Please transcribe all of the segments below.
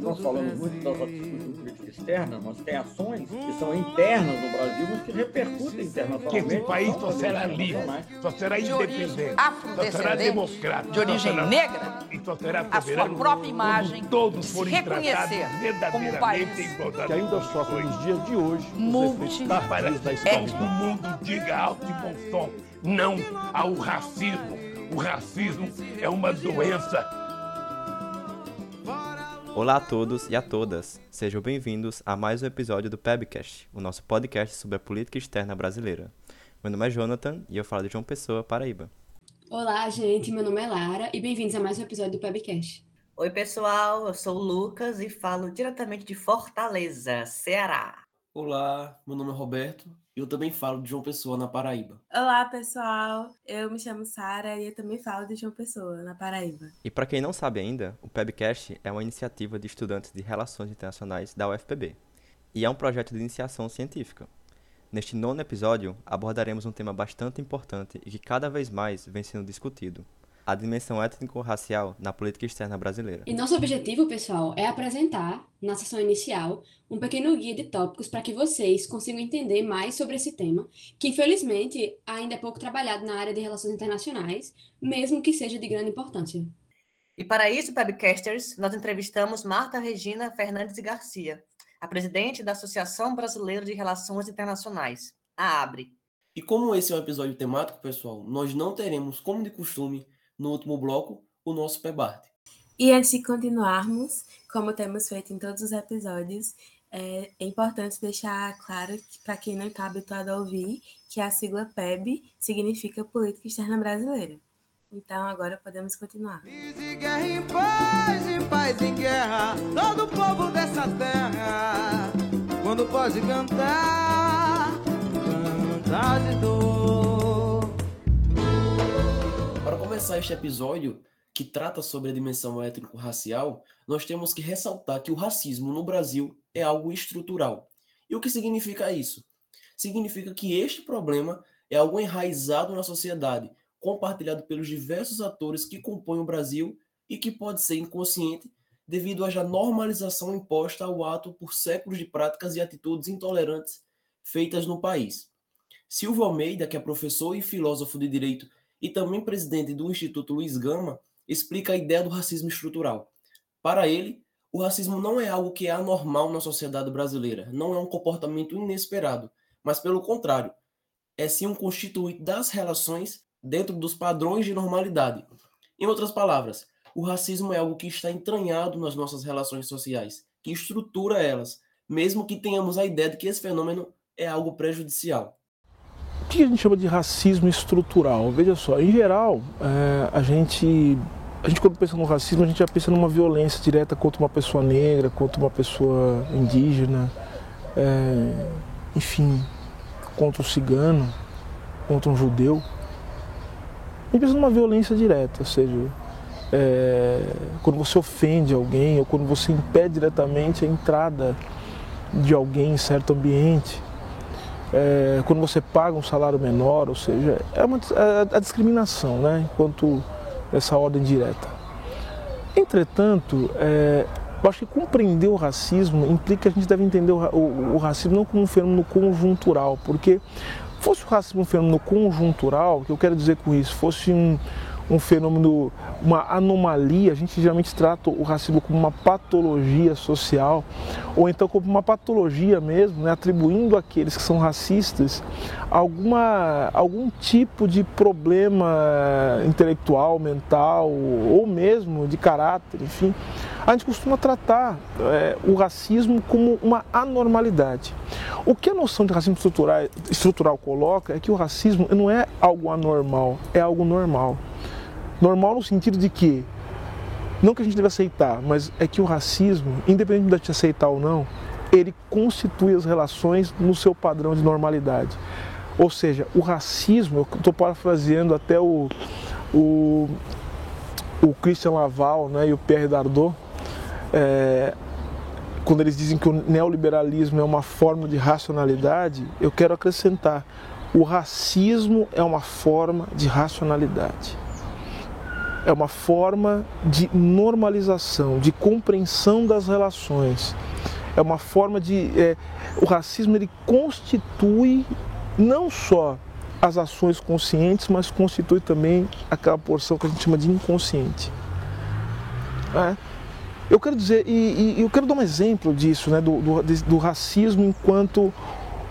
Nós falamos muito da discussão política externa, mas tem ações que são internas no Brasil, mas que repercutem internacionalmente. Que esse país só será livre, só será independente, só será democrático, de origem será, negra, e só será a sua própria imagem, todos se reconhecer como um país verdadeiramente em igualdade que ainda sofre nos dias de hoje os Multi- efeitos para terríveis da que escravidão. o mundo diga alto e bom som, não ao racismo. O racismo é uma doença Olá a todos e a todas, sejam bem-vindos a mais um episódio do PEBcast, o nosso podcast sobre a política externa brasileira. Meu nome é Jonathan e eu falo de João Pessoa, Paraíba. Olá, gente. Meu nome é Lara e bem-vindos a mais um episódio do Pebcast. Oi, pessoal, eu sou o Lucas e falo diretamente de Fortaleza, Ceará. Olá, meu nome é Roberto e eu também falo de João Pessoa, na Paraíba. Olá, pessoal. Eu me chamo Sara e eu também falo de João Pessoa, na Paraíba. E para quem não sabe ainda, o PEBcast é uma iniciativa de estudantes de Relações Internacionais da UFPB e é um projeto de iniciação científica. Neste nono episódio, abordaremos um tema bastante importante e que cada vez mais vem sendo discutido: a dimensão étnico-racial na política externa brasileira. E nosso objetivo, pessoal, é apresentar, na sessão inicial, um pequeno guia de tópicos para que vocês consigam entender mais sobre esse tema, que infelizmente ainda é pouco trabalhado na área de relações internacionais, mesmo que seja de grande importância. E para isso, Pebcasters, nós entrevistamos Marta Regina Fernandes e Garcia, a presidente da Associação Brasileira de Relações Internacionais, a ABRE. E como esse é um episódio temático, pessoal, nós não teremos, como de costume, no último bloco, o nosso PEBART. E antes de continuarmos, como temos feito em todos os episódios, é, é importante deixar claro, para quem não está habituado a ouvir, que a sigla PEB significa Política Externa Brasileira. Então, agora podemos continuar. De guerra em paz, em paz em guerra, todo povo dessa terra, quando pode cantar, cantar de dor. Começar este episódio, que trata sobre a dimensão étnico-racial, nós temos que ressaltar que o racismo no Brasil é algo estrutural. E o que significa isso? Significa que este problema é algo enraizado na sociedade, compartilhado pelos diversos atores que compõem o Brasil e que pode ser inconsciente devido à já normalização imposta ao ato por séculos de práticas e atitudes intolerantes feitas no país. Silvio Almeida, que é professor e filósofo de direito e também presidente do Instituto Luiz Gama, explica a ideia do racismo estrutural. Para ele, o racismo não é algo que é anormal na sociedade brasileira, não é um comportamento inesperado, mas pelo contrário, é sim um constituinte das relações dentro dos padrões de normalidade. Em outras palavras, o racismo é algo que está entranhado nas nossas relações sociais, que estrutura elas, mesmo que tenhamos a ideia de que esse fenômeno é algo prejudicial. Que a gente chama de racismo estrutural? Veja só, em geral, é, a gente, a gente quando pensa no racismo, a gente já pensa numa violência direta contra uma pessoa negra, contra uma pessoa indígena, é, enfim, contra um cigano, contra um judeu. A gente pensa numa violência direta, ou seja, é, quando você ofende alguém ou quando você impede diretamente a entrada de alguém em certo ambiente, é, quando você paga um salário menor, ou seja, é, uma, é a discriminação, né, enquanto essa ordem direta. Entretanto, é, eu acho que compreender o racismo implica que a gente deve entender o, o, o racismo não como um fenômeno conjuntural, porque fosse o racismo um fenômeno conjuntural, o que eu quero dizer com isso, fosse um, um fenômeno, uma anomalia, a gente geralmente trata o racismo como uma patologia social, ou então como uma patologia mesmo, né, atribuindo àqueles que são racistas alguma, algum tipo de problema intelectual, mental, ou mesmo de caráter, enfim. A gente costuma tratar é, o racismo como uma anormalidade. O que a noção de racismo estrutural, estrutural coloca é que o racismo não é algo anormal, é algo normal. Normal no sentido de que, não que a gente deve aceitar, mas é que o racismo, independente de gente aceitar ou não, ele constitui as relações no seu padrão de normalidade. Ou seja, o racismo, eu estou parafraseando até o, o, o Christian Laval né, e o Pierre Dardot, é, quando eles dizem que o neoliberalismo é uma forma de racionalidade, eu quero acrescentar: o racismo é uma forma de racionalidade. É uma forma de normalização, de compreensão das relações. É uma forma de. É, o racismo ele constitui não só as ações conscientes, mas constitui também aquela porção que a gente chama de inconsciente. É. Eu quero dizer, e, e, eu quero dar um exemplo disso, né, do, do, do racismo enquanto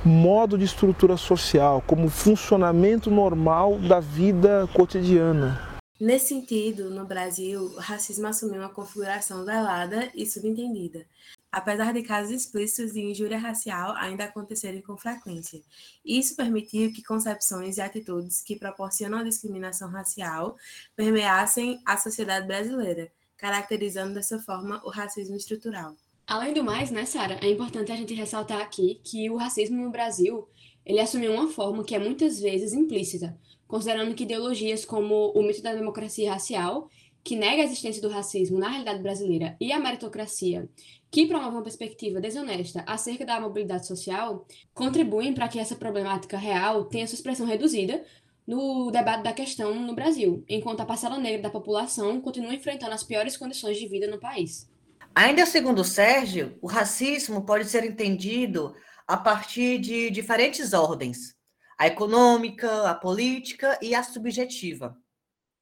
modo de estrutura social, como funcionamento normal da vida cotidiana. Nesse sentido, no Brasil, o racismo assumiu uma configuração velada e subentendida, apesar de casos explícitos de injúria racial ainda acontecerem com frequência. Isso permitiu que concepções e atitudes que proporcionam a discriminação racial permeassem a sociedade brasileira, caracterizando dessa forma o racismo estrutural. Além do mais, né, Sara, é importante a gente ressaltar aqui que o racismo no Brasil, ele assumiu uma forma que é muitas vezes implícita, considerando que ideologias como o mito da democracia racial, que nega a existência do racismo na realidade brasileira, e a meritocracia, que promove uma perspectiva desonesta acerca da mobilidade social, contribuem para que essa problemática real tenha sua expressão reduzida no debate da questão no Brasil, enquanto a parcela negra da população continua enfrentando as piores condições de vida no país. Ainda segundo Sérgio, o racismo pode ser entendido a partir de diferentes ordens, a econômica, a política e a subjetiva.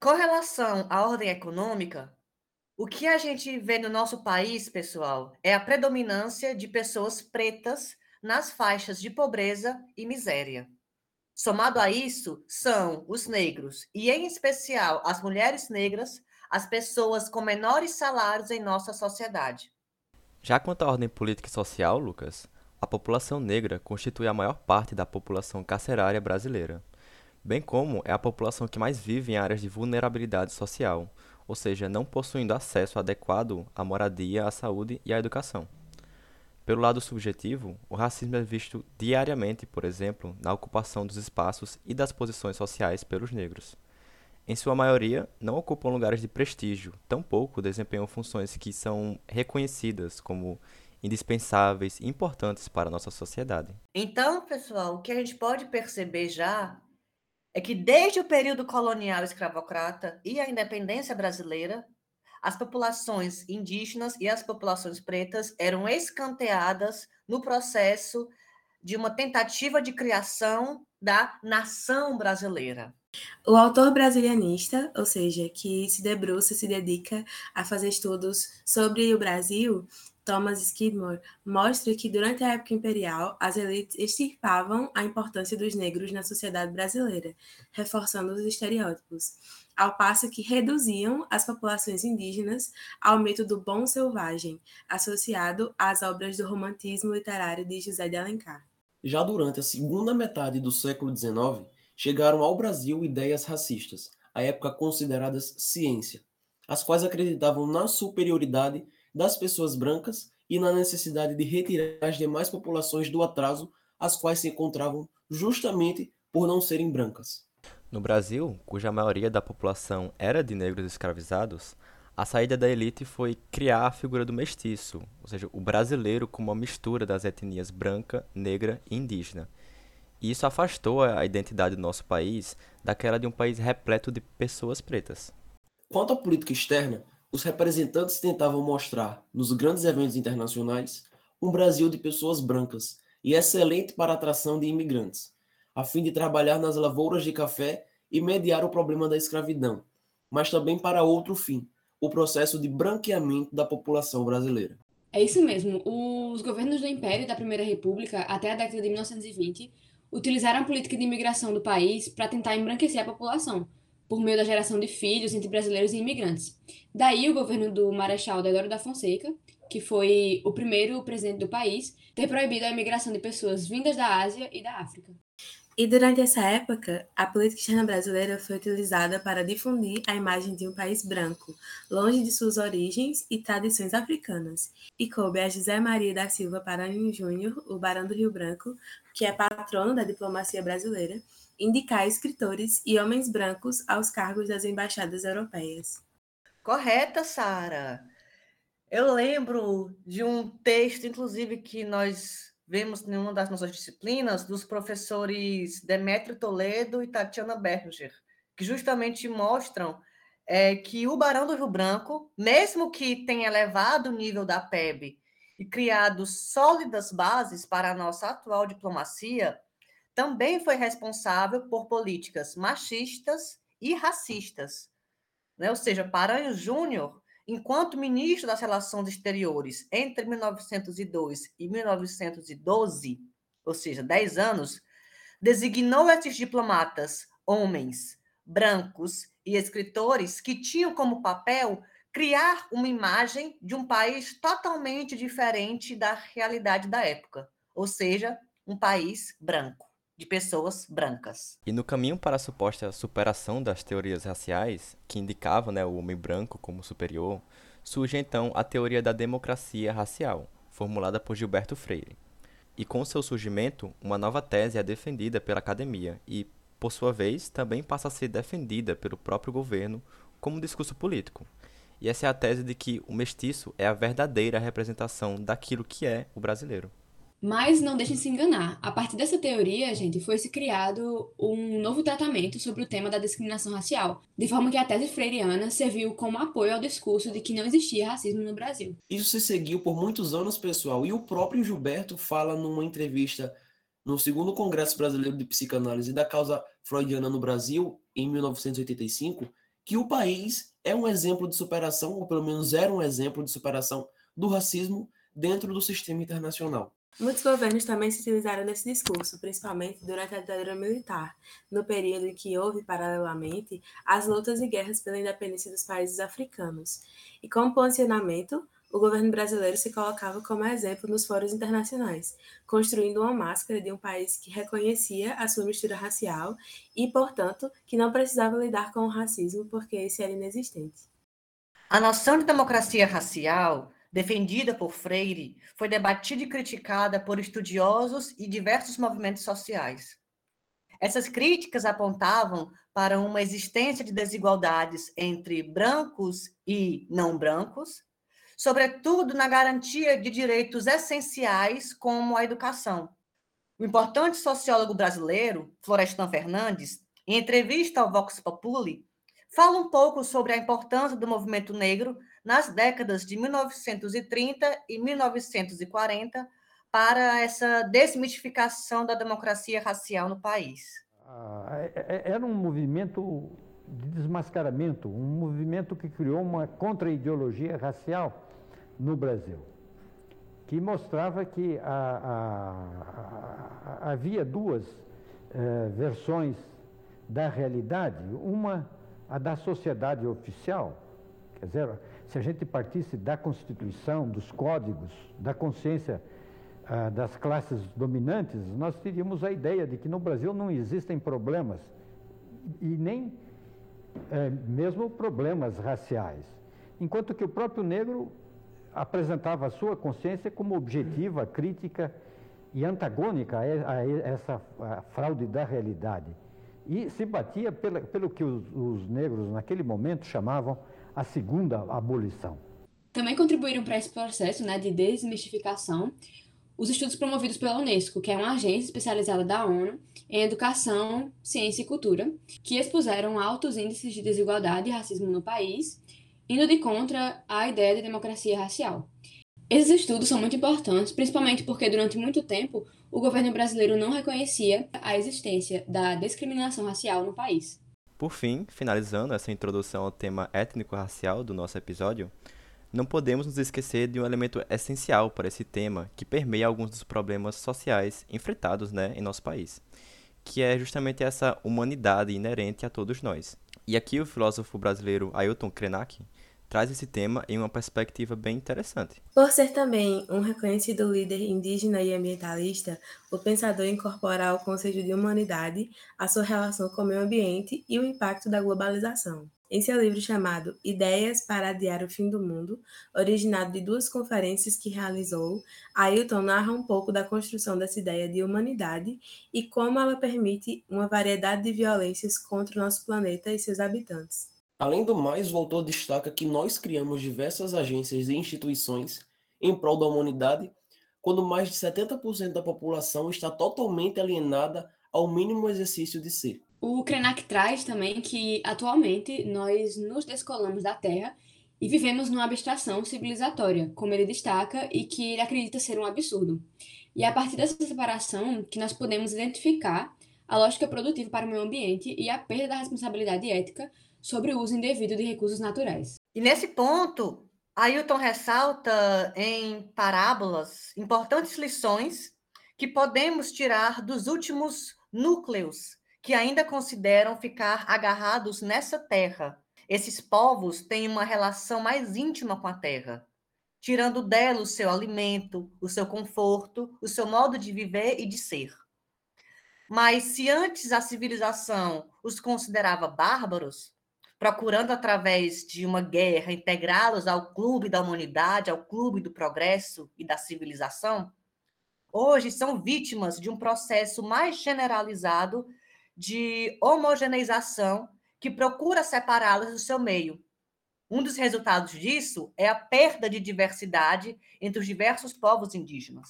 Com relação à ordem econômica, o que a gente vê no nosso país, pessoal, é a predominância de pessoas pretas nas faixas de pobreza e miséria. Somado a isso, são os negros, e em especial as mulheres negras, as pessoas com menores salários em nossa sociedade. Já quanto à ordem política e social, Lucas, a população negra constitui a maior parte da população carcerária brasileira, bem como é a população que mais vive em áreas de vulnerabilidade social, ou seja, não possuindo acesso adequado à moradia, à saúde e à educação. Pelo lado subjetivo, o racismo é visto diariamente, por exemplo, na ocupação dos espaços e das posições sociais pelos negros. Em sua maioria, não ocupam lugares de prestígio, tampouco desempenham funções que são reconhecidas como indispensáveis e importantes para a nossa sociedade. Então, pessoal, o que a gente pode perceber já é que desde o período colonial escravocrata e a independência brasileira, as populações indígenas e as populações pretas eram escanteadas no processo de uma tentativa de criação da nação brasileira. O autor brasilianista, ou seja, que se debruça, se dedica a fazer estudos sobre o Brasil, Thomas Skidmore, mostra que durante a época imperial, as elites extirpavam a importância dos negros na sociedade brasileira, reforçando os estereótipos, ao passo que reduziam as populações indígenas ao mito do bom selvagem, associado às obras do romantismo literário de José de Alencar. Já durante a segunda metade do século XIX, chegaram ao Brasil ideias racistas, à época consideradas ciência, as quais acreditavam na superioridade das pessoas brancas e na necessidade de retirar as demais populações do atraso, as quais se encontravam justamente por não serem brancas. No Brasil, cuja maioria da população era de negros escravizados, a saída da elite foi criar a figura do mestiço, ou seja, o brasileiro como uma mistura das etnias branca, negra e indígena. E isso afastou a identidade do nosso país daquela de um país repleto de pessoas pretas. Quanto à política externa, os representantes tentavam mostrar, nos grandes eventos internacionais, um Brasil de pessoas brancas e excelente para a atração de imigrantes, a fim de trabalhar nas lavouras de café e mediar o problema da escravidão, mas também para outro fim, o processo de branqueamento da população brasileira. É isso mesmo. Os governos do Império e da Primeira República, até a década de 1920, utilizaram a política de imigração do país para tentar embranquecer a população, por meio da geração de filhos entre brasileiros e imigrantes. Daí o governo do Marechal Deodoro da Fonseca, que foi o primeiro presidente do país, ter proibido a imigração de pessoas vindas da Ásia e da África. E durante essa época, a política externa brasileira foi utilizada para difundir a imagem de um país branco, longe de suas origens e tradições africanas. E coube a José Maria da Silva Paranhos Júnior, o Barão do Rio Branco, que é patrono da diplomacia brasileira, indicar escritores e homens brancos aos cargos das embaixadas europeias. Correta, Sara. Eu lembro de um texto, inclusive, que nós vemos em uma das nossas disciplinas, dos professores Demétrio Toledo e Tatiana Berger, que justamente mostram é que o Barão do Rio Branco, mesmo que tenha elevado o nível da PEB e criado sólidas bases para a nossa atual diplomacia, também foi responsável por políticas machistas e racistas. Né? Ou seja, Paranhos Júnior, enquanto ministro das Relações Exteriores entre 1902 e 1912, ou seja, 10 anos, designou esses diplomatas homens, brancos e escritores que tinham como papel criar uma imagem de um país totalmente diferente da realidade da época, ou seja, um país branco, de pessoas brancas. E no caminho para a suposta superação das teorias raciais, que indicavam né, o homem branco como superior, surge então a teoria da democracia racial, formulada por Gilberto Freire. E com seu surgimento, uma nova tese é defendida pela academia e, por sua vez, também passa a ser defendida pelo próprio governo como discurso político, e essa é a tese de que o mestiço é a verdadeira representação daquilo que é o brasileiro. Mas não deixem se enganar. A partir dessa teoria, gente, foi se criado um novo tratamento sobre o tema da discriminação racial, de forma que a tese freiriana serviu como apoio ao discurso de que não existia racismo no Brasil. Isso se seguiu por muitos anos, pessoal, e o próprio Gilberto fala numa entrevista no segundo Congresso Brasileiro de Psicanálise da causa freudiana no Brasil, em 1985, que o país é um exemplo de superação, ou pelo menos era um exemplo de superação do racismo dentro do sistema internacional. Muitos governos também se utilizaram desse discurso, principalmente durante a ditadura militar, no período em que houve, paralelamente, as lutas e guerras pela independência dos países africanos. E como posicionamento, o governo brasileiro se colocava como exemplo nos fóruns internacionais, construindo uma máscara de um país que reconhecia a sua mistura racial e, portanto, que não precisava lidar com o racismo porque esse era inexistente. A noção de democracia racial, defendida por Freire, foi debatida e criticada por estudiosos e diversos movimentos sociais. Essas críticas apontavam para uma existência de desigualdades entre brancos e não brancos, sobretudo na garantia de direitos essenciais como a educação. O importante sociólogo brasileiro, Florestan Fernandes, em entrevista ao Vox Populi, fala um pouco sobre a importância do movimento negro nas décadas de 1930 e 1940 para essa desmitificação da democracia racial no país. Ah, é, é, era um movimento de desmascaramento, um movimento que criou uma contra-ideologia racial no Brasil, que mostrava que a, a, a, havia duas eh, versões da realidade, uma a da sociedade oficial, quer dizer, se a gente partisse da Constituição, dos códigos, da consciência ah, das classes dominantes, nós teríamos a ideia de que no Brasil não existem problemas e nem eh, mesmo problemas raciais, enquanto que o próprio negro apresentava a sua consciência como objetiva, crítica e antagônica a, essa a fraude da realidade. E se batia pela, pelo que os, os negros naquele momento chamavam a segunda abolição. Também contribuíram para esse processo né, de desmistificação os estudos promovidos pela Unesco, que é uma agência especializada da ONU em educação, ciência e cultura, que expuseram altos índices de desigualdade e racismo no país indo de contra a ideia de democracia racial. Esses estudos são muito importantes, principalmente porque durante muito tempo o governo brasileiro não reconhecia a existência da discriminação racial no país. Por fim, finalizando essa introdução ao tema étnico-racial do nosso episódio, não podemos nos esquecer de um elemento essencial para esse tema que permeia alguns dos problemas sociais enfrentados né, em nosso país, que é justamente essa humanidade inerente a todos nós. E aqui o filósofo brasileiro Ailton Krenak traz esse tema em uma perspectiva bem interessante. Por ser também um reconhecido líder indígena e ambientalista, o pensador incorpora ao conceito de humanidade a sua relação com o meio ambiente e o impacto da globalização. Em seu livro chamado Ideias para Adiar o Fim do Mundo, originado de duas conferências que realizou, Ailton narra um pouco da construção dessa ideia de humanidade e como ela permite uma variedade de violências contra o nosso planeta e seus habitantes. Além do mais, o autor destaca que nós criamos diversas agências e instituições em prol da humanidade, quando mais de 70% da população está totalmente alienada ao mínimo exercício de ser. O Krenak traz também que, atualmente, nós nos descolamos da Terra e vivemos numa abstração civilizatória, como ele destaca, e que ele acredita ser um absurdo. E é a partir dessa separação que nós podemos identificar a lógica produtiva para o meio ambiente e a perda da responsabilidade ética sobre o uso indevido de recursos naturais. E nesse ponto, Ailton ressalta em parábolas importantes lições que podemos tirar dos últimos núcleos que ainda consideram ficar agarrados nessa terra. Esses povos têm uma relação mais íntima com a terra, tirando dela o seu alimento, o seu conforto, o seu modo de viver e de ser. Mas se antes a civilização os considerava bárbaros, procurando através de uma guerra integrá-los ao clube da humanidade, ao clube do progresso e da civilização, hoje são vítimas de um processo mais generalizado de homogeneização que procura separá-las do seu meio. Um dos resultados disso é a perda de diversidade entre os diversos povos indígenas.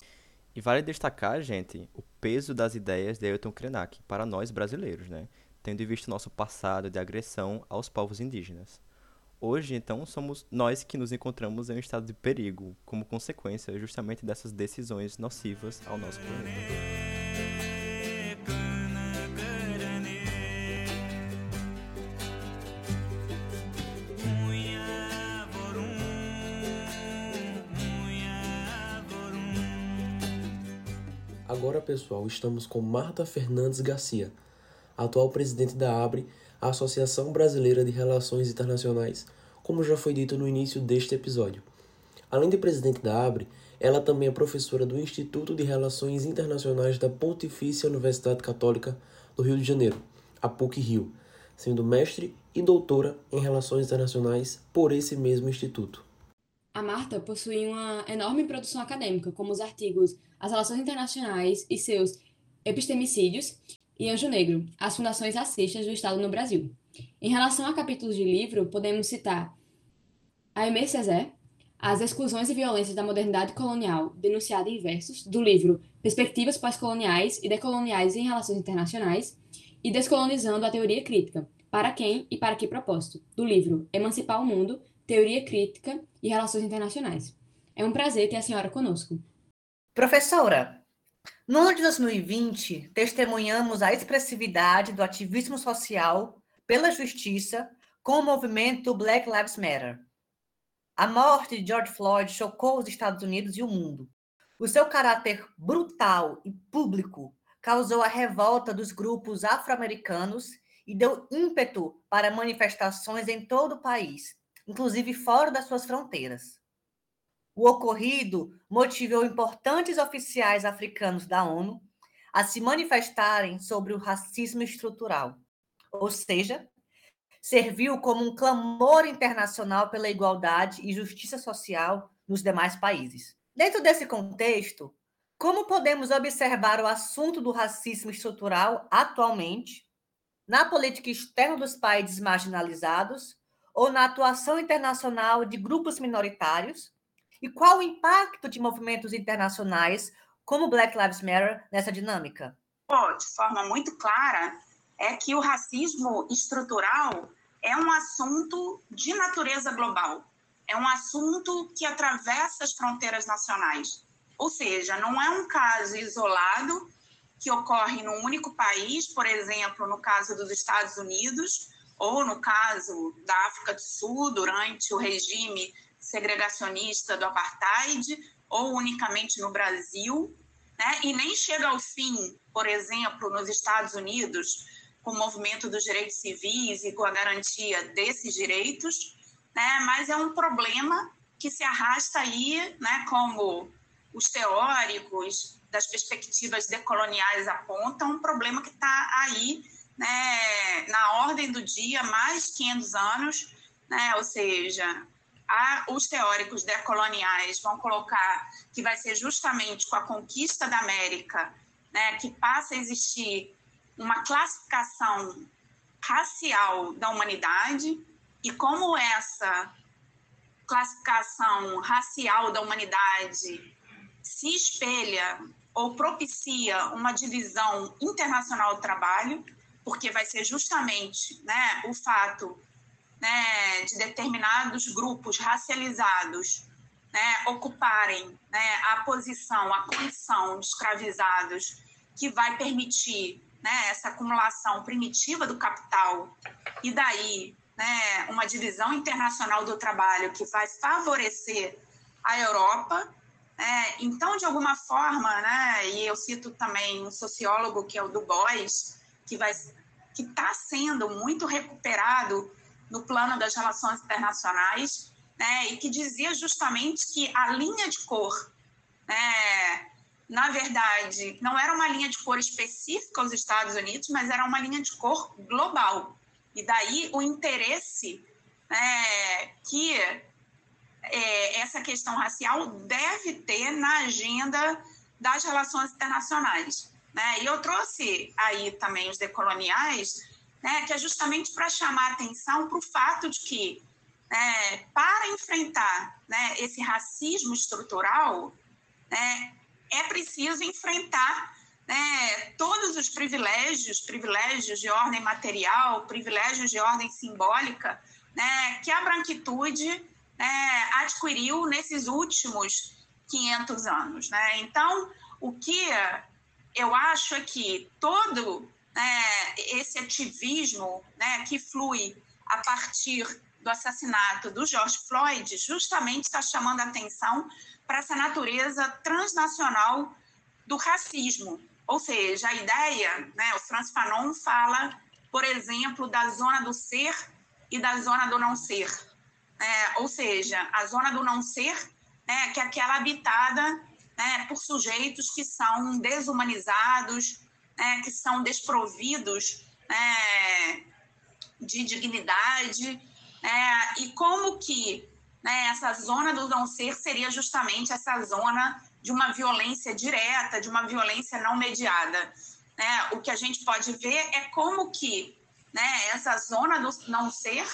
E vale destacar, gente, o peso das ideias de Ailton Krenak para nós brasileiros, né? Tendo visto nosso passado de agressão aos povos indígenas. Hoje, então, somos nós que nos encontramos em um estado de perigo, como consequência justamente dessas decisões nocivas ao nosso planeta. Agora, pessoal, estamos com Marta Fernandes Garcia, atual presidente da ABRE, a Associação Brasileira de Relações Internacionais, como já foi dito no início deste episódio. Além de presidente da ABRE, ela também é professora do Instituto de Relações Internacionais da Pontifícia Universidade Católica do Rio de Janeiro, a PUC-Rio, sendo mestre e doutora em Relações Internacionais por esse mesmo instituto. A Marta possui uma enorme produção acadêmica, como os artigos As Relações Internacionais e seus Epistemicídios e Anjo Negro, as fundações racistas do Estado no Brasil. Em relação a capítulos de livro, podemos citar Aimé Césaire, As Exclusões e Violências da Modernidade Colonial, denunciada em versos, do livro Perspectivas Pós-Coloniais e Decoloniais em Relações Internacionais, e Descolonizando a Teoria Crítica, Para Quem e Para Que Propósito, do livro Emancipar o Mundo, Teoria Crítica e Relações Internacionais. É um prazer ter a senhora conosco. Professora, no ano de 2020, testemunhamos a expressividade do ativismo social pela justiça com o movimento Black Lives Matter. A morte de George Floyd chocou os Estados Unidos e o mundo. O seu caráter brutal e público causou a revolta dos grupos afro-americanos e deu ímpeto para manifestações em todo o país, inclusive fora das suas fronteiras. O ocorrido motivou importantes oficiais africanos da ONU a se manifestarem sobre o racismo estrutural, ou seja, serviu como um clamor internacional pela igualdade e justiça social nos demais países. Dentro desse contexto, como podemos observar o assunto do racismo estrutural atualmente na política externa dos países marginalizados ou na atuação internacional de grupos minoritários e qual o impacto de movimentos internacionais como Black Lives Matter nessa dinâmica? De forma muito clara, é que o racismo estrutural é um assunto de natureza global. É um assunto que atravessa as fronteiras nacionais. Ou seja, não é um caso isolado que ocorre num único país, por exemplo, no caso dos Estados Unidos, ou no caso da África do Sul, durante o regime segregacionista do apartheid ou unicamente no Brasil, né? e nem chega ao fim, por exemplo, nos Estados Unidos, com o movimento dos direitos civis e com a garantia desses direitos, né? mas é um problema que se arrasta aí, né? como os teóricos das perspectivas decoloniais apontam, um problema que está aí né? na ordem do dia há mais de 500 anos, né? ou seja, os teóricos decoloniais vão colocar que vai ser justamente com a conquista da América né, que passa a existir uma classificação racial da humanidade e como essa classificação racial da humanidade se espelha ou propicia uma divisão internacional do trabalho, porque vai ser justamente né, o fato né, de determinados grupos racializados né, ocuparem né, a posição, a condição de escravizados, que vai permitir né, essa acumulação primitiva do capital, e daí né, uma divisão internacional do trabalho que vai favorecer a Europa. Né? Então, de alguma forma, e eu cito também um sociólogo que é o Du Bois, que está sendo muito recuperado no plano das relações internacionais, né, e que dizia justamente que a linha de cor, né, na verdade, não era uma linha de cor específica aos Estados Unidos, mas era uma linha de cor global. E daí o interesse né, que é, essa questão racial deve ter na agenda das relações internacionais. Né? E eu trouxe aí também os decoloniais, né, que é justamente para chamar atenção para o fato de que, né, para enfrentar né, esse racismo estrutural, né, é preciso enfrentar né, todos os privilégios, privilégios de ordem material, privilégios de ordem simbólica, né, que a branquitude né, adquiriu nesses últimos 500 anos. Né? Então, o que eu acho é que todo né, esse ativismo né, que flui a partir do assassinato do George Floyd justamente está chamando a atenção para essa natureza transnacional do racismo. Ou seja, a ideia, né, o Franz Fanon fala, por exemplo, da zona do ser e da zona do não ser. É, ou seja, a zona do não ser, né, que é aquela habitada né, por sujeitos que são desumanizados, né, que são desprovidos né, de dignidade, né, e como que né, essa zona do não ser seria justamente essa zona de uma violência direta, de uma violência não mediada. Né? O que a gente pode ver é como que né, essa zona do não ser,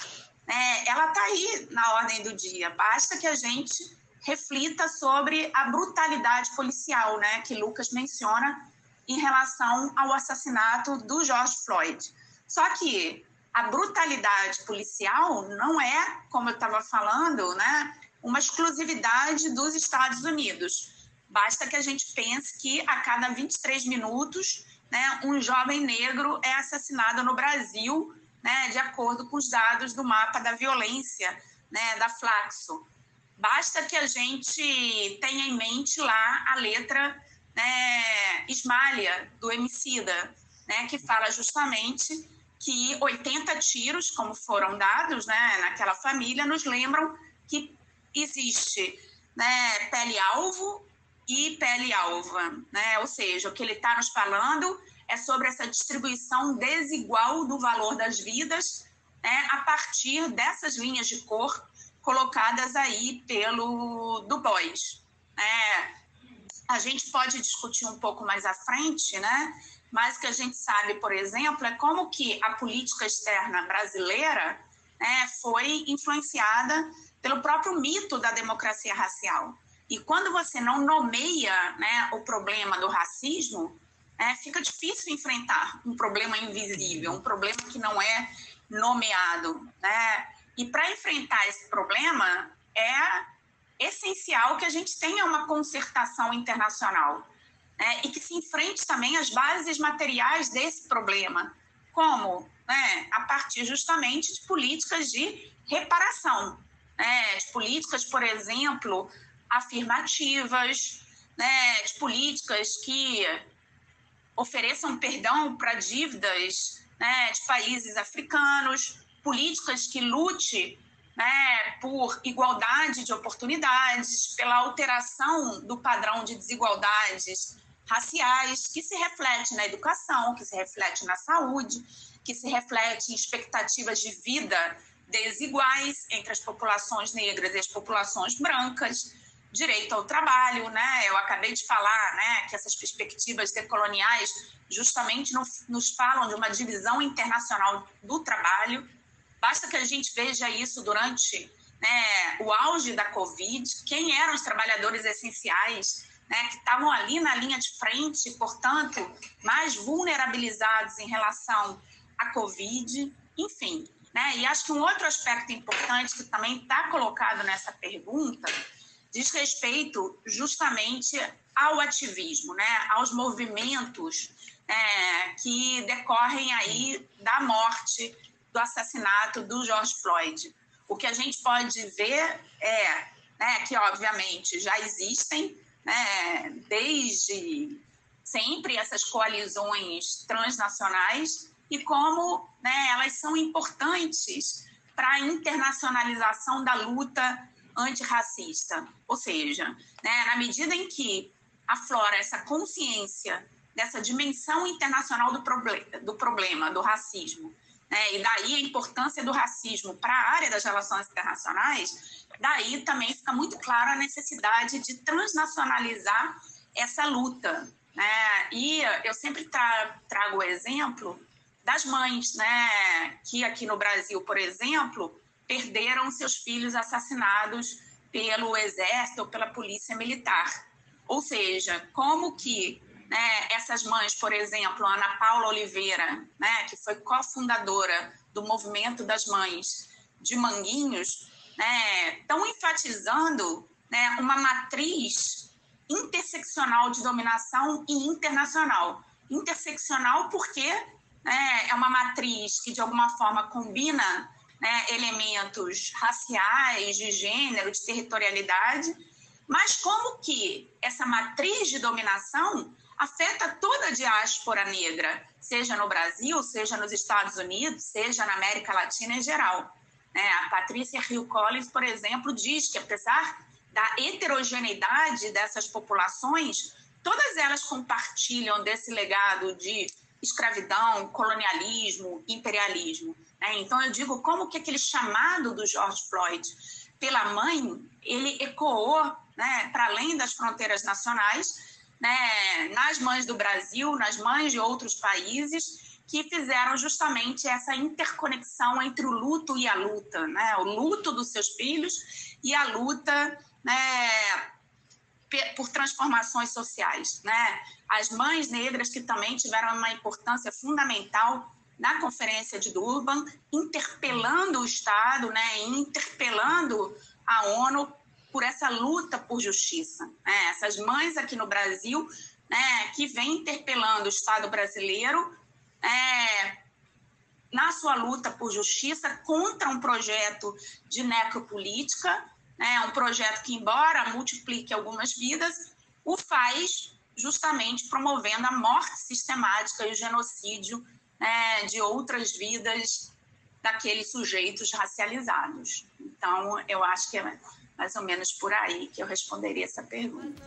ela está aí na ordem do dia. Basta que a gente reflita sobre a brutalidade policial, né, que Lucas menciona em relação ao assassinato do George Floyd. Só que a brutalidade policial não é, como eu estava falando, né, uma exclusividade dos Estados Unidos. Basta que a gente pense que a cada 23 minutos, né, um jovem negro é assassinado no Brasil, né, de acordo com os dados do mapa da violência, né, da Flaxo. Basta que a gente tenha em mente lá a letra né, Esmalha, do Emicida, né, que fala justamente que 80 tiros, como foram dados né, naquela família, nos lembram que existe né, pele-alvo e pele-alva. Né? Ou seja, o que ele está nos falando é sobre essa distribuição desigual do valor das vidas né, a partir dessas linhas de cor colocadas aí pelo Du Bois. Né? A gente pode discutir um pouco mais à frente, né? Mas o que a gente sabe, por exemplo, é como que a política externa brasileira né, foi influenciada pelo próprio mito da democracia racial. E quando você não nomeia né, o problema do racismo, é, fica difícil enfrentar um problema invisível, um problema que não é nomeado. Né? E para enfrentar esse problema, é essencial que a gente tenha uma concertação internacional né, e que se enfrente também as bases materiais desse problema, como né, a partir justamente de políticas de reparação, né, de políticas, por exemplo, afirmativas, né, de políticas que ofereçam perdão para dívidas né, de países africanos, políticas que lute né, por igualdade de oportunidades, pela alteração do padrão de desigualdades raciais, que se reflete na educação, que se reflete na saúde, que se reflete em expectativas de vida desiguais entre as populações negras e as populações brancas, direito ao trabalho, né? Eu acabei de falar, né, que essas perspectivas decoloniais justamente nos falam de uma divisão internacional do trabalho Basta que a gente veja isso durante né, o auge da Covid, quem eram os trabalhadores essenciais, né, que estavam ali na linha de frente, portanto, mais vulnerabilizados em relação a Covid, enfim. Né? E acho que um outro aspecto importante que também está colocado nessa pergunta diz respeito justamente ao ativismo, né? aos movimentos é, que decorrem aí da morte, do assassinato do George Floyd. O que a gente pode ver é né, que, obviamente, já existem, né, desde sempre, essas coalizões transnacionais e como né, elas são importantes para a internacionalização da luta antirracista. Ou seja, né, na medida em que aflora essa consciência dessa dimensão internacional do, proble do problema, do racismo, né, e daí a importância do racismo para a área das relações internacionais, daí também fica muito clara a necessidade de transnacionalizar essa luta. Né? E eu sempre tra trago o exemplo das mães, né, que aqui no Brasil, por exemplo, perderam seus filhos assassinados pelo exército ou pela polícia militar. Ou seja, como que né, essas mães, por exemplo, Ana Paula Oliveira, né, que foi cofundadora do Movimento das Mães de Manguinhos, né, estão enfatizando né, uma matriz interseccional de dominação e internacional. Interseccional porque né, é uma matriz que, de alguma forma, combina né, elementos raciais, de gênero, de territorialidade, mas como que essa matriz de dominação afeta toda a diáspora negra, seja no Brasil, seja nos Estados Unidos, seja na América Latina em geral. Né? A Patrícia Hill Collins, por exemplo, diz que apesar da heterogeneidade dessas populações, todas elas compartilham desse legado de escravidão, colonialismo, imperialismo. Né? Então eu digo como que aquele chamado do George Floyd pela mãe, ele ecoou né, para além das fronteiras nacionais né, nas mães do Brasil, nas mães de outros países, que fizeram justamente essa interconexão entre o luto e a luta, né? o luto dos seus filhos e a luta né, por transformações sociais. Né? As mães negras que também tiveram uma importância fundamental na Conferência de Durban, interpelando o Estado, né, interpelando a ONU por essa luta por justiça. Né? Essas mães aqui no Brasil né, que vêm interpelando o Estado brasileiro é, na sua luta por justiça contra um projeto de necropolítica, né, um projeto que, embora multiplique algumas vidas, o faz justamente promovendo a morte sistemática e o genocídio né, de outras vidas daqueles sujeitos racializados. Então, eu acho que é mais ou menos por aí que eu responderia essa pergunta.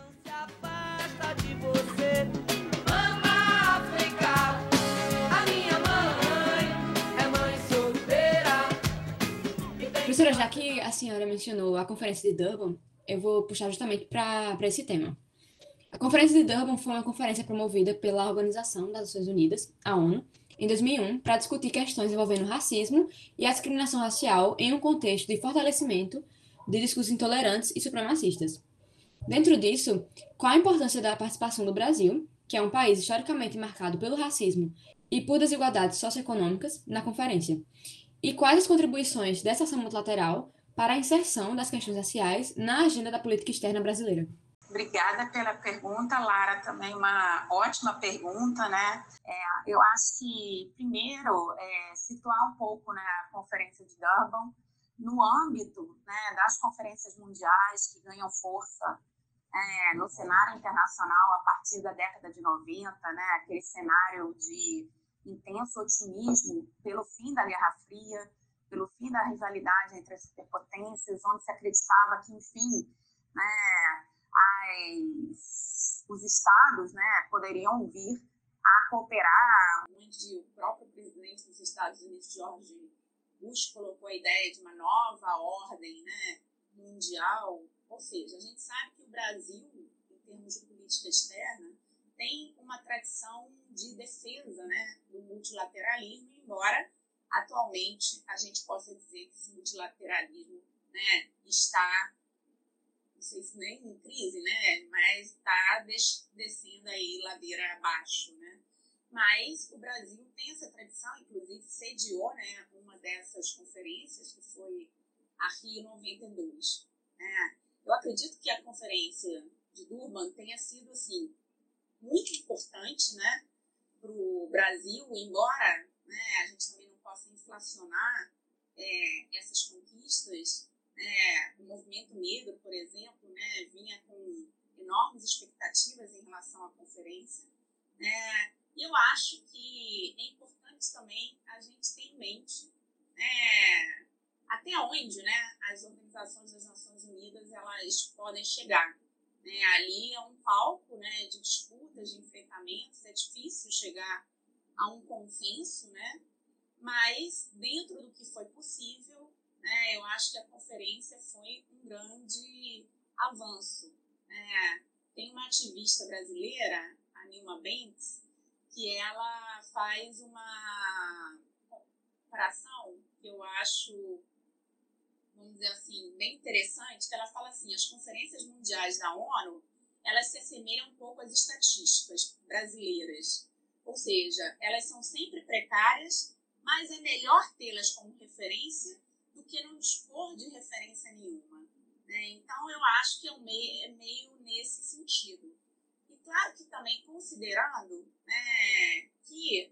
Professora, já que a senhora mencionou a Conferência de Durban, eu vou puxar justamente para esse tema. A Conferência de Durban foi uma conferência promovida pela Organização das Nações Unidas, a ONU, em 2001, para discutir questões envolvendo racismo e a discriminação racial em um contexto de fortalecimento de discursos intolerantes e supremacistas. Dentro disso, qual a importância da participação do Brasil, que é um país historicamente marcado pelo racismo e por desigualdades socioeconômicas, na conferência? E quais as contribuições dessa ação multilateral para a inserção das questões raciais na agenda da política externa brasileira? Obrigada pela pergunta, Lara. Também uma ótima pergunta, né? É, eu acho que, primeiro, é, situar um pouco né, a Conferência de Durban no âmbito né, das conferências mundiais que ganham força é, no cenário internacional a partir da década de 90, né, aquele cenário de intenso otimismo pelo fim da Guerra Fria, pelo fim da rivalidade entre as superpotências, onde se acreditava que, enfim, né, as, os estados né, poderiam vir a cooperar, onde o próprio presidente dos Estados Unidos, George Bush colocou a ideia de uma nova ordem né, mundial. Ou seja, a gente sabe que o Brasil, em termos de política externa, tem uma tradição de defesa né, do multilateralismo, embora atualmente a gente possa dizer que esse multilateralismo né, está, não sei se nem em crise, né, mas está descendo aí ladeira abaixo. Né? mas o Brasil tem essa tradição, inclusive sediou né, dessas conferências, que foi a Rio 92. Né? Eu acredito que a conferência de Durban tenha sido assim muito importante né, para o Brasil, embora né, a gente também não possa inflacionar é, essas conquistas. Né, o movimento negro, por exemplo, né, vinha com enormes expectativas em relação à conferência. Né, e eu acho que é importante também a gente ter em mente né, até onde né, as organizações das Nações Unidas elas podem chegar. Né? Ali é um palco né, de disputas, de enfrentamentos, é difícil chegar a um consenso, né? mas dentro do que foi possível, né, eu acho que a conferência foi um grande avanço. Né? Tem uma ativista brasileira, a Nilma Bentes, que ela faz uma comparação que eu acho, vamos dizer assim, bem interessante, que ela fala assim, as conferências mundiais da ONU, elas se assemelham um pouco às estatísticas brasileiras. Ou seja, elas são sempre precárias, mas é melhor tê-las como referência do que não dispor de referência nenhuma. Né? Então, eu acho que é, meio, é meio nesse sentido. Claro que também considerando né, que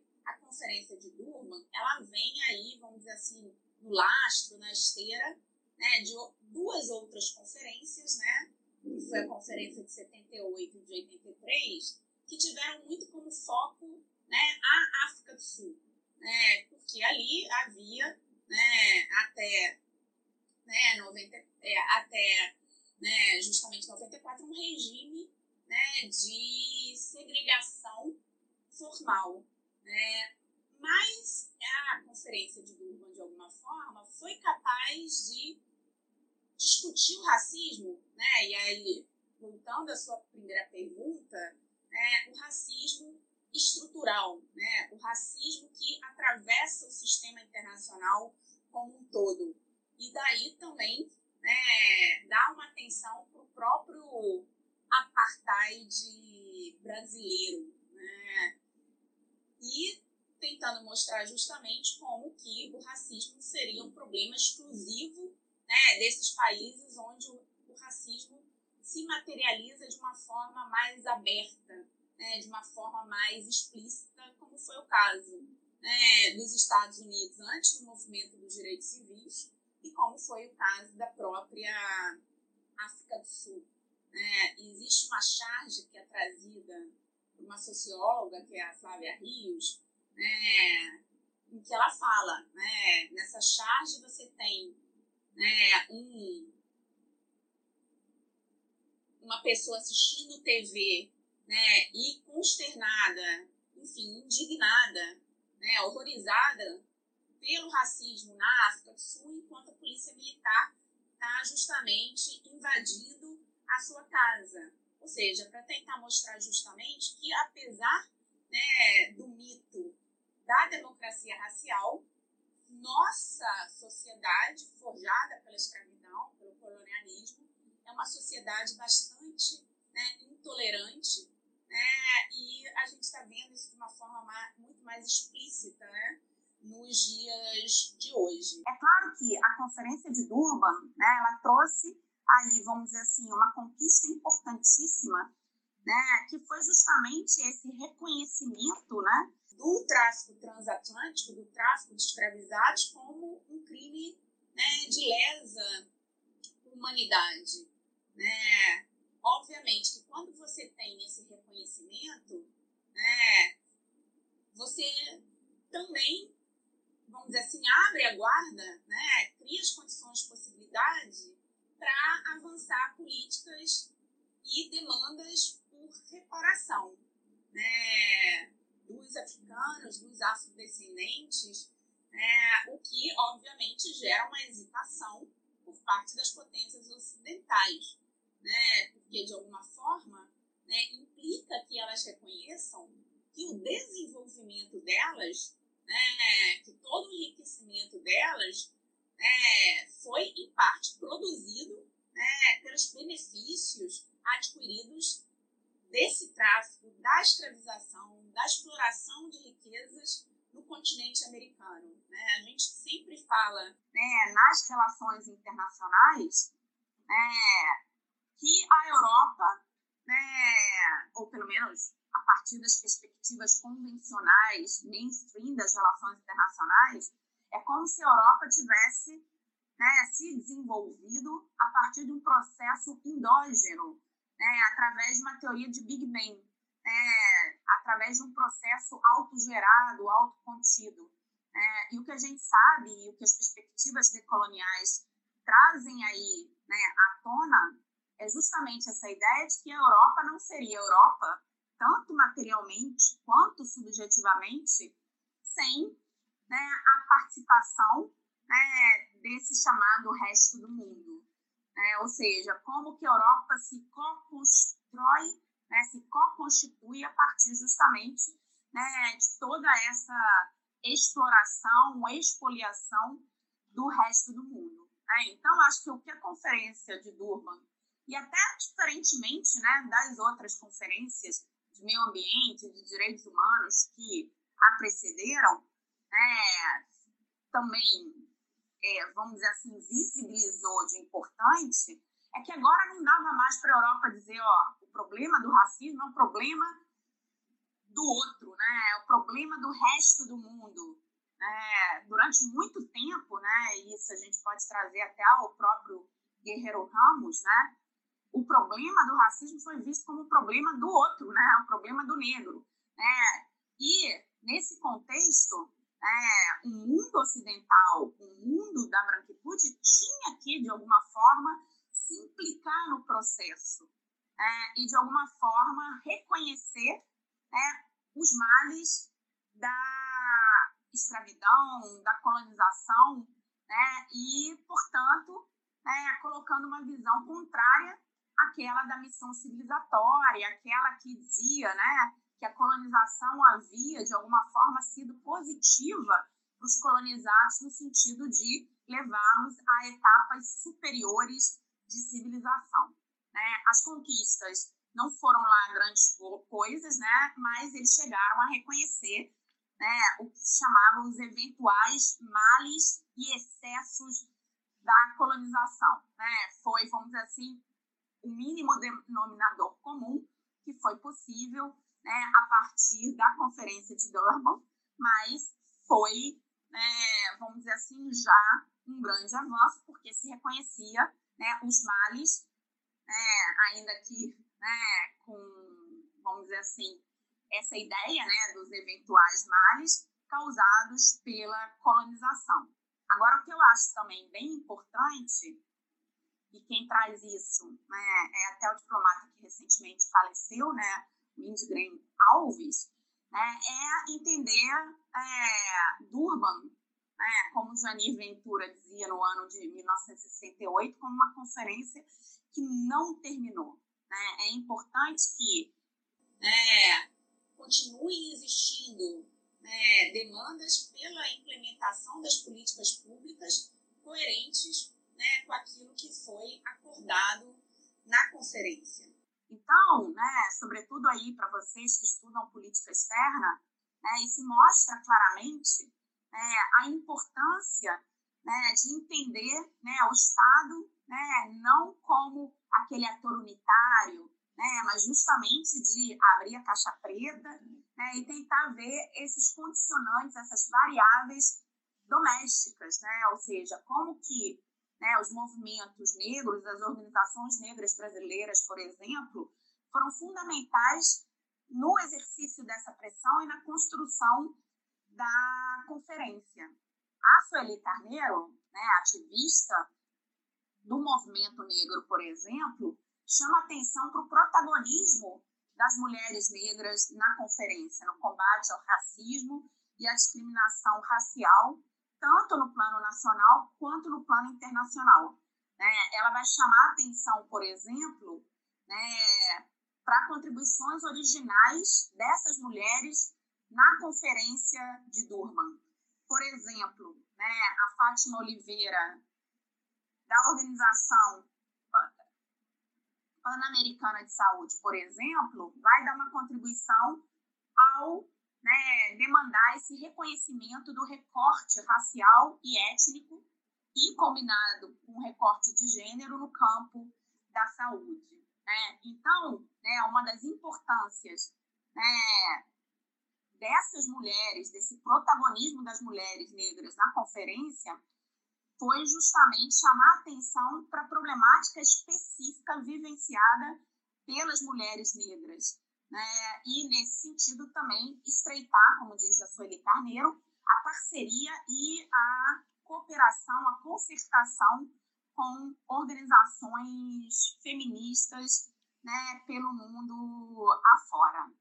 conferência de Durban, ela vem aí, vamos dizer assim, no lastro, na esteira, né, de duas outras conferências, né, que foi a conferência de 78 e de 83, que tiveram muito como foco né, a África do Sul, né, porque ali havia né, até, né, 90, é, até né, justamente 94 um regime né, de segregação formal. Né? Mas a Conferência de Durban, de alguma forma, foi capaz de discutir o racismo, né? e aí, voltando à sua primeira pergunta, né, o racismo estrutural, né? o racismo que atravessa o sistema internacional como um todo. E daí também né, dá uma atenção para o próprio apartheid brasileiro, né? E tentando mostrar justamente como que o racismo seria um problema exclusivo né, desses países onde o, racismo se materializa de uma forma mais aberta, né, de uma forma mais explícita, como foi o caso né, dos Estados Unidos antes do movimento dos direitos civis e como foi o caso da própria África do Sul. Né? Existe uma charge que é trazida por uma socióloga, que é a Flávia Rios, né? em que ela fala, né? nessa charge você tem né, um, uma pessoa assistindo TV né, e consternada, enfim, indignada, né, horrorizada pelo racismo na África do Sul, enquanto a polícia militar está justamente invadindo a sua casa. Ou seja, para tentar mostrar justamente que, apesar né, do mito da democracia racial, nossa sociedade, forjada pela escravidão, pelo colonialismo, é uma sociedade bastante né, intolerante, né, e a gente está vendo isso de uma forma mais, muito mais explícita né, nos dias de hoje. É claro que a Conferência de Durban né, ela trouxe aí, vamos dizer assim, uma conquista importantíssima, né, que foi justamente esse reconhecimento, né, do tráfico transatlântico, do tráfico de escravizados como um crime, né, de lesa humanidade, né? Obviamente que quando você tem esse reconhecimento, né, você também, vamos dizer assim, abre a guarda, né, cria as condições, possibilidade para avançar políticas e demandas por reparação né, dos africanos, dos afrodescendentes, né, o que, obviamente, gera uma hesitação por parte das potências ocidentais, né, porque, de alguma forma, né, implica que elas reconheçam que o desenvolvimento delas, né, que todo o enriquecimento delas é, foi, em parte, produzido né, pelos benefícios adquiridos desse tráfico, da escravização, da exploração de riquezas no continente americano. Né? A gente sempre fala né, nas relações internacionais né, que a Europa, né, ou pelo menos a partir das perspectivas convencionais, mainstream das relações internacionais, é como se a Europa tivesse né, se desenvolvido a partir de um processo endógeno, né, através de uma teoria de Big Bang, né, através de um processo autogerado, autocontido. Né, e o que a gente sabe, e o que as perspectivas decoloniais trazem aí né, à tona, é justamente essa ideia de que a Europa não seria Europa, tanto materialmente quanto subjetivamente, sem né, a participação né, desse chamado resto do mundo. Né? Ou seja, como que a Europa se co-constrói, né, se co-constitui a partir justamente né, de toda essa exploração, expoliação do resto do mundo. Né? Então, acho que o que a conferência de Durban, e até diferentemente né, das outras conferências de meio ambiente, de direitos humanos que a precederam, né, também, é, vamos dizer assim, visibilizou de importante, é que agora não dava mais para a Europa dizer, ó, o problema do racismo é um problema do outro, né? É o problema do resto do mundo. Né? Durante muito tempo, né? Isso a gente pode trazer até ao próprio Guerreiro Ramos, né? O problema do racismo foi visto como o problema do outro, né? O problema do negro, né? E nesse contexto, é, o mundo ocidental, o mundo da branquitude, tinha que, de alguma forma, se implicar no processo é, e, de alguma forma, reconhecer né, os males da escravidão, da colonização, né, e, portanto, né, colocando uma visão contrária àquela da missão civilizatória, aquela que dizia né, que a colonização havia, de alguma forma, sido positiva para os colonizados no sentido de levá-los a etapas superiores de civilização. Né? As conquistas não foram lá grandes coisas, né? mas eles chegaram a reconhecer né, o que se chamava os eventuais males e excessos da colonização. Né? Foi, vamos dizer assim, o mínimo denominador comum que foi possível né, a partir da Conferência de Durban, mas foi, né, vamos dizer assim, já um grande avanço, porque se reconhecia né, os males, né, ainda que né, com, vamos dizer assim, essa ideia né, dos eventuais males causados pela colonização. Agora, o que eu acho também bem importante, e quem traz isso é até o diplomata que recentemente faleceu, né, Lindgren Alves, né, é entender é, Durban, né, como Janir Ventura dizia no ano de 1968, como uma conferência que não terminou. Né? É importante que né, continuem existindo né, demandas pela implementação das políticas públicas coerentes né, com aquilo que foi acordado na conferência. Então, né, sobretudo aí para vocês que estudam política externa, né, isso mostra claramente né, a importância né, de entender né, o Estado né, não como aquele ator unitário, né, mas justamente de abrir a caixa preta né, e tentar ver esses condicionantes, essas variáveis domésticas, né, ou seja, como que né, os movimentos negros, as organizações negras brasileiras, por exemplo, foram fundamentais no exercício dessa pressão e na construção da conferência. A Sueli Carneiro, né, ativista do movimento negro, por exemplo, chama atenção para o protagonismo das mulheres negras na conferência, no combate ao racismo e à discriminação racial tanto no plano nacional quanto no plano internacional. Né? Ela vai chamar atenção, por exemplo, né, para contribuições originais dessas mulheres na conferência de Durban. Por exemplo, né, a Fátima Oliveira, da organização Pan-Americana de Saúde, por exemplo, vai dar uma contribuição ao né, demandar esse reconhecimento do recorte racial e étnico e combinado com recorte de gênero no campo da saúde. Né? Então, né, uma das importâncias né, dessas mulheres, desse protagonismo das mulheres negras na conferência, foi justamente chamar atenção para a problemática específica vivenciada pelas mulheres negras. Né? E, nesse sentido, também estreitar, como diz a Sueli Carneiro, a parceria e a cooperação, a concertação com organizações feministas né, pelo mundo afora.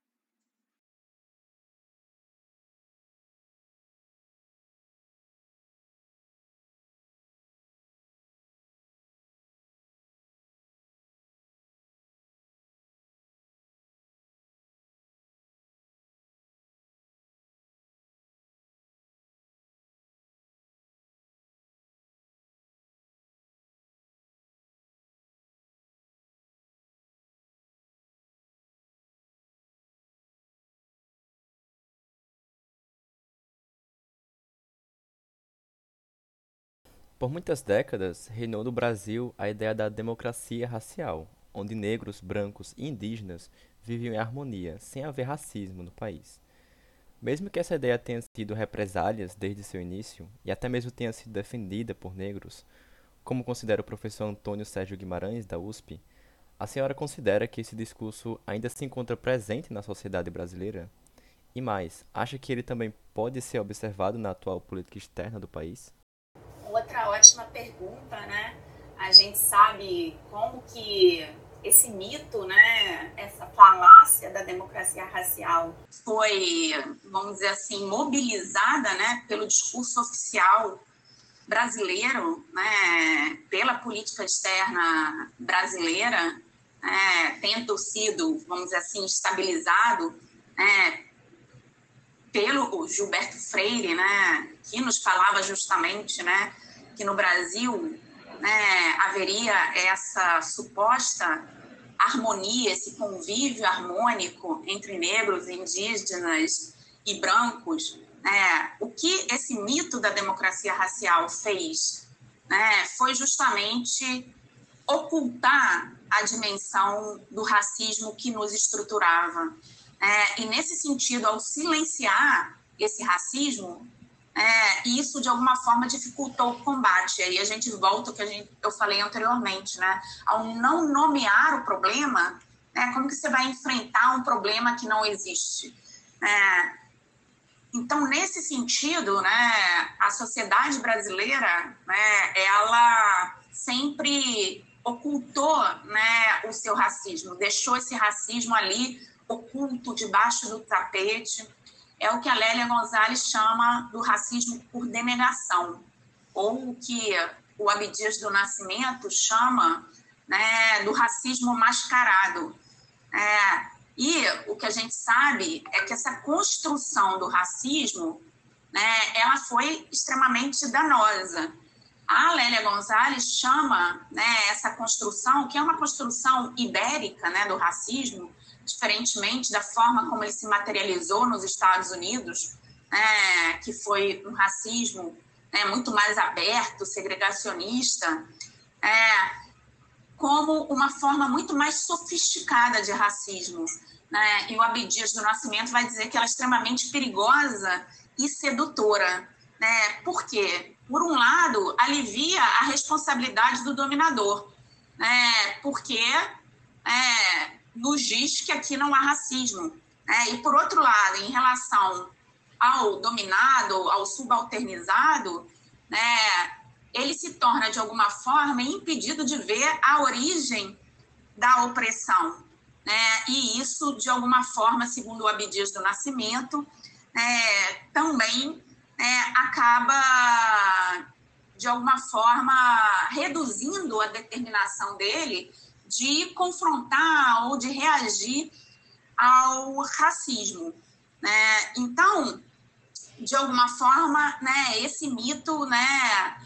Por muitas décadas, reinou no Brasil a ideia da democracia racial, onde negros, brancos e indígenas viviam em harmonia, sem haver racismo no país. Mesmo que essa ideia tenha sido represálias desde seu início, e até mesmo tenha sido defendida por negros, como considera o professor Antônio Sérgio Guimarães, da USP, a senhora considera que esse discurso ainda se encontra presente na sociedade brasileira? E mais, acha que ele também pode ser observado na atual política externa do país? Ótima pergunta, né? A gente sabe como que esse mito, né, essa falácia da democracia racial foi, vamos dizer assim, mobilizada, né, pelo discurso oficial brasileiro, né, pela política externa brasileira, né, tendo sido, vamos dizer assim, estabilizado, né, pelo Gilberto Freire, né, que nos falava justamente, né, que no Brasil né, haveria essa suposta harmonia, esse convívio harmônico entre negros, indígenas e brancos, né, o que esse mito da democracia racial fez né, foi justamente ocultar a dimensão do racismo que nos estruturava. É, e, nesse sentido, ao silenciar esse racismo, é, isso de alguma forma dificultou o combate. Aí a gente volta ao que a gente, eu falei anteriormente, né? Ao não nomear o problema, né? como que você vai enfrentar um problema que não existe? É, então, nesse sentido, né, a sociedade brasileira, né, ela sempre ocultou né, o seu racismo, deixou esse racismo ali oculto debaixo do tapete é o que a Lélia Gonzalez chama do racismo por denegação, ou o que o Abdias do Nascimento chama né, do racismo mascarado. É, e o que a gente sabe é que essa construção do racismo né, ela foi extremamente danosa. A Lélia Gonzalez chama né, essa construção, que é uma construção ibérica né, do racismo, diferentemente da forma como ele se materializou nos Estados Unidos, né, que foi um racismo né, muito mais aberto, segregacionista, é, como uma forma muito mais sofisticada de racismo. Né? E o Abdias do Nascimento vai dizer que ela é extremamente perigosa e sedutora. Né? Por quê? Por um lado, alivia a responsabilidade do dominador, né? porque é, nos diz que aqui não há racismo. Né? E, por outro lado, em relação ao dominado, ao subalternizado, né, ele se torna, de alguma forma, impedido de ver a origem da opressão. Né? E isso, de alguma forma, segundo o Abdias do Nascimento, né, também né, acaba, de alguma forma, reduzindo a determinação dele de confrontar ou de reagir ao racismo. Né? Então, de alguma forma, né, esse mito né,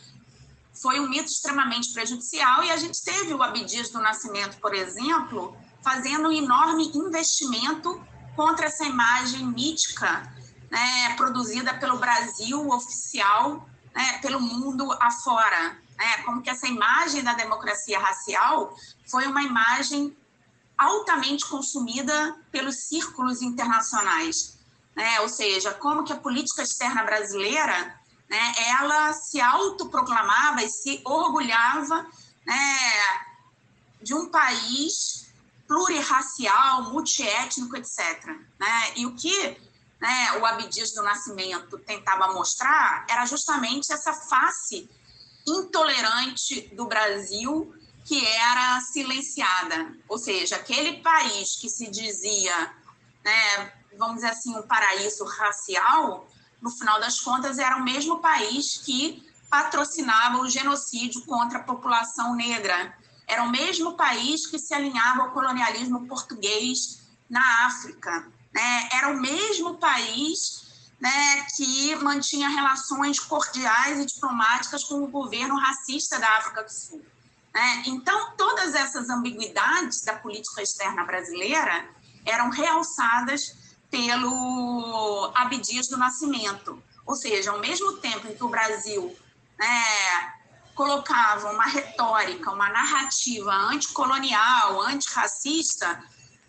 foi um mito extremamente prejudicial e a gente teve o Abdias do Nascimento, por exemplo, fazendo um enorme investimento contra essa imagem mítica né, produzida pelo Brasil oficial, né, pelo mundo afora. Né, como que essa imagem da democracia racial foi uma imagem altamente consumida pelos círculos internacionais. Né, ou seja, como que a política externa brasileira né, ela se autoproclamava e se orgulhava né, de um país plurirracial, multiétnico, etc. Né? E o que né, o Abdias do Nascimento tentava mostrar era justamente essa face intolerante do Brasil que era silenciada, ou seja, aquele país que se dizia, né, vamos dizer assim, um paraíso racial, no final das contas, era o mesmo país que patrocinava o genocídio contra a população negra. Era o mesmo país que se alinhava ao colonialismo português na África. Né? Era o mesmo país né, que mantinha relações cordiais e diplomáticas com o governo racista da África do Sul. Né? Então, todas essas ambiguidades da política externa brasileira eram realçadas pelo Abdias do Nascimento. Ou seja, ao mesmo tempo em que o Brasil né, colocava uma retórica, uma narrativa anticolonial, antirracista,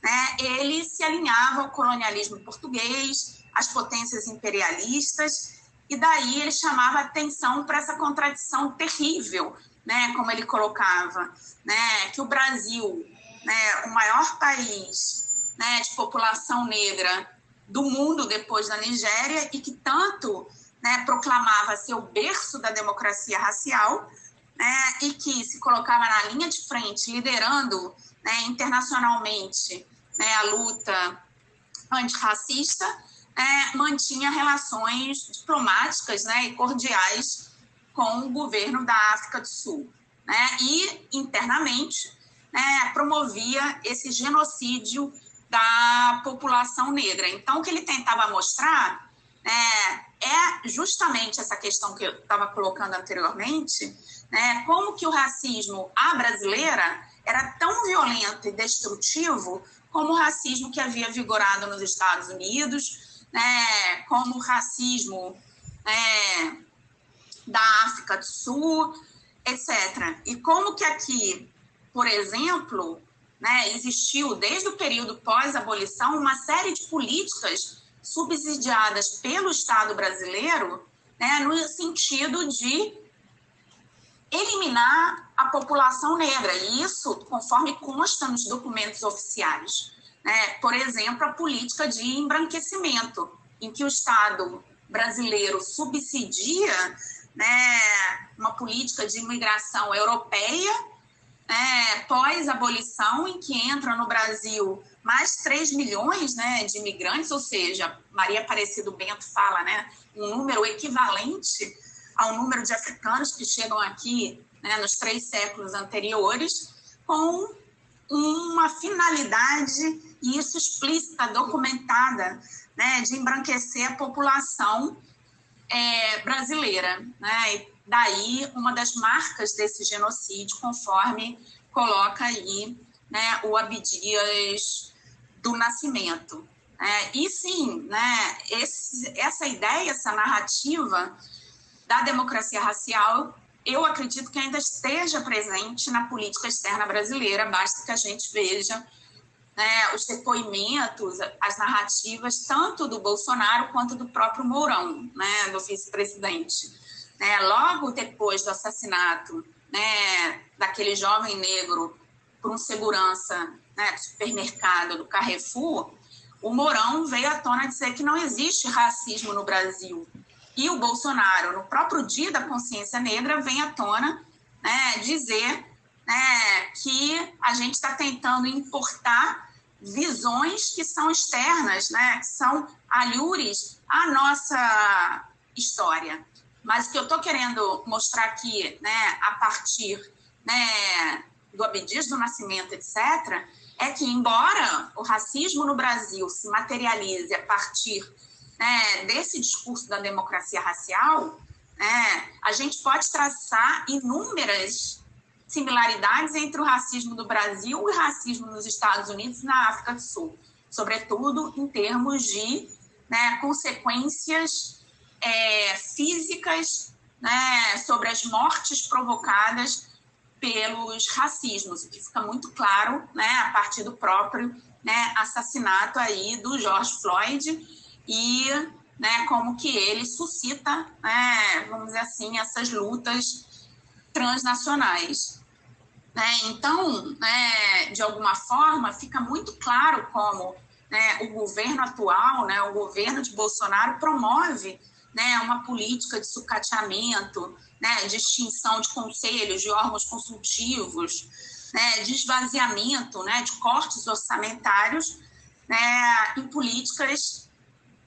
né, ele se alinhava ao colonialismo português, às potências imperialistas, e daí ele chamava atenção para essa contradição terrível, né, como ele colocava, né, que o Brasil, né, o maior país né, de população negra do mundo depois da Nigéria e que tanto né, proclamava ser o berço da democracia racial né, e que se colocava na linha de frente, liderando né, internacionalmente né, a luta antirracista, né, mantinha relações diplomáticas né, e cordiais com o governo da África do Sul. Né, e, internamente, né, promovia esse genocídio da população negra. Então, o que ele tentava mostrar né, é justamente essa questão que eu estava colocando anteriormente, né, como que o racismo à brasileira era tão violento e destrutivo como o racismo que havia vigorado nos Estados Unidos, né, como o racismo né, da África do Sul, etc. E como que aqui, por exemplo, né, existiu desde o período pós-abolição uma série de políticas subsidiadas pelo Estado brasileiro né, no sentido de eliminar a população negra, e isso conforme consta nos documentos oficiais. Né? Por exemplo, a política de embranquecimento, em que o Estado brasileiro subsidia né, uma política de imigração europeia é, pós-abolição, em que entram no Brasil mais 3 milhões né, de imigrantes, ou seja, Maria Aparecido Bento fala, né, um número equivalente ao número de africanos que chegam aqui né, nos três séculos anteriores, com uma finalidade, e isso explícita, documentada, né, de embranquecer a população é, brasileira. Né? Daí, uma das marcas desse genocídio, conforme coloca aí né, o Abdias do Nascimento. É, e sim, né, esse, essa ideia, essa narrativa da democracia racial, eu acredito que ainda esteja presente na política externa brasileira, basta que a gente veja né, os depoimentos, as narrativas, tanto do Bolsonaro quanto do próprio Mourão, né, do vice-presidente né, logo depois do assassinato né, daquele jovem negro por um segurança né, do supermercado do Carrefour, o Mourão veio à tona dizer que não existe racismo no Brasil. E o Bolsonaro, no próprio dia da consciência negra, vem à tona né, dizer né, que a gente está tentando importar visões que são externas, né, que são alhures à nossa história. Mas o que eu estou querendo mostrar aqui, né, a partir né, do Abdias do Nascimento, etc., é que, embora o racismo no Brasil se materialize a partir né, desse discurso da democracia racial, É, a gente pode traçar inúmeras similaridades entre o racismo do Brasil e o racismo nos Estados Unidos e na África do Sul, sobretudo em termos de né, consequências é, físicas né, sobre as mortes provocadas pelos racismos, o que fica muito claro né, a partir do próprio né, assassinato aí do George Floyd e né, como que ele suscita, né, vamos dizer assim, essas lutas transnacionais. Né? Então, né, de alguma forma, fica muito claro como né, o governo atual, né, o governo de Bolsonaro, promove né, uma política de sucateamento, né, de extinção de conselhos, de órgãos consultivos, né, de esvaziamento, né, de cortes orçamentários né, em políticas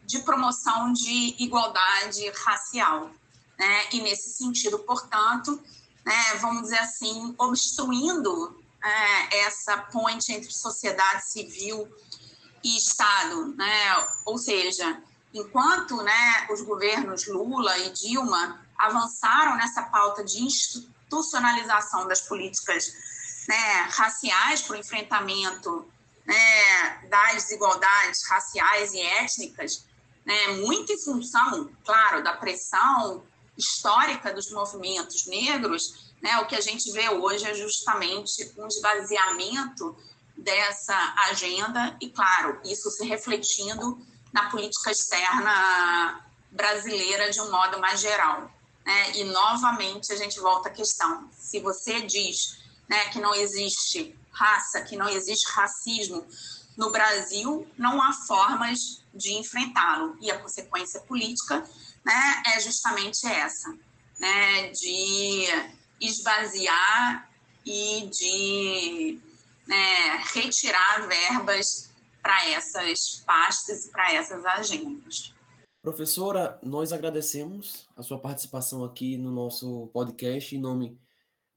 de promoção de igualdade racial. Né? E, nesse sentido, portanto, né, vamos dizer assim, obstruindo é, essa ponte entre sociedade civil e Estado. Né? Ou seja, enquanto né, os governos Lula e Dilma avançaram nessa pauta de institucionalização das políticas né, raciais para o enfrentamento né, das desigualdades raciais e étnicas, né, muito em função, claro, da pressão histórica dos movimentos negros, né, o que a gente vê hoje é justamente um esvaziamento dessa agenda e, claro, isso se refletindo na política externa brasileira de um modo mais geral. Né? E, novamente, a gente volta à questão: se você diz né, que não existe raça, que não existe racismo no Brasil, não há formas de enfrentá-lo. E a consequência política né, é justamente essa, né, de esvaziar e de né, retirar verbas para essas pastas e para essas agendas. Professora, nós agradecemos a sua participação aqui no nosso podcast, em nome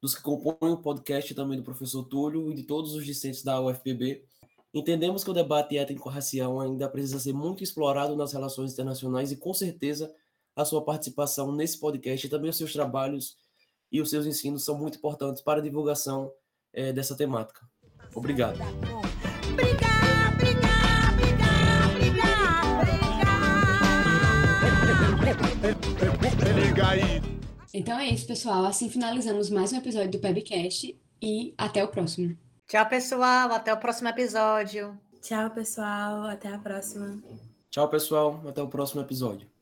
dos que compõem o podcast também do professor Túlio e de todos os discentes da UFPB. Entendemos que o debate étnico-racial ainda precisa ser muito explorado nas relações internacionais e, com certeza, a sua participação nesse podcast e também os seus trabalhos e os seus ensinos são muito importantes para a divulgação é, dessa temática. Obrigado. Então é isso, pessoal. Assim finalizamos mais um episódio do Pebcast e até o próximo. Tchau, pessoal. Até o próximo episódio. Tchau, pessoal. Até a próxima. Tchau, pessoal. Até o próximo episódio.